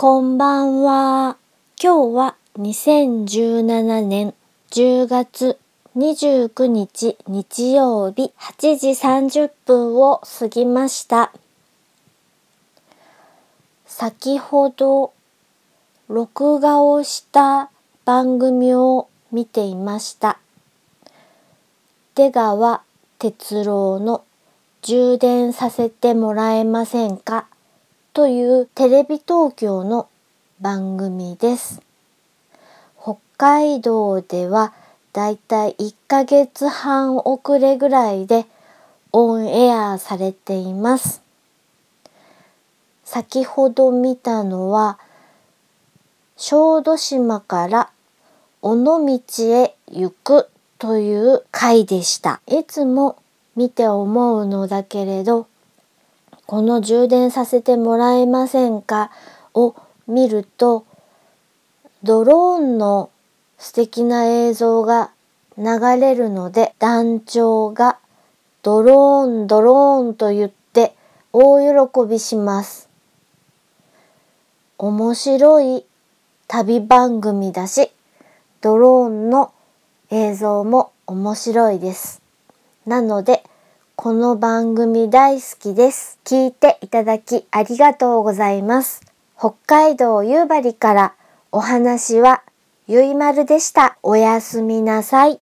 こんばんは。今日は2017年10月29日日曜日8時30分を過ぎました。先ほど録画をした番組を見ていました。出川哲郎の充電させてもらえませんか？というテレビ東京の番組です。北海道ではだいたい1ヶ月半遅れぐらいでオンエアされています。先ほど見たのは小豆島から尾道へ行くという回でした。いつも見て思うのだけれどこの充電させてもらえませんか？を見るとドローンの素敵な映像が流れるので団長がドローンドローンと言って大喜びします。面白い旅番組だしドローンの映像も面白いです。なのでこの番組大好きです。聞いていただきありがとうございます。北海道夕張からお話はゆいまるでした。おやすみなさい。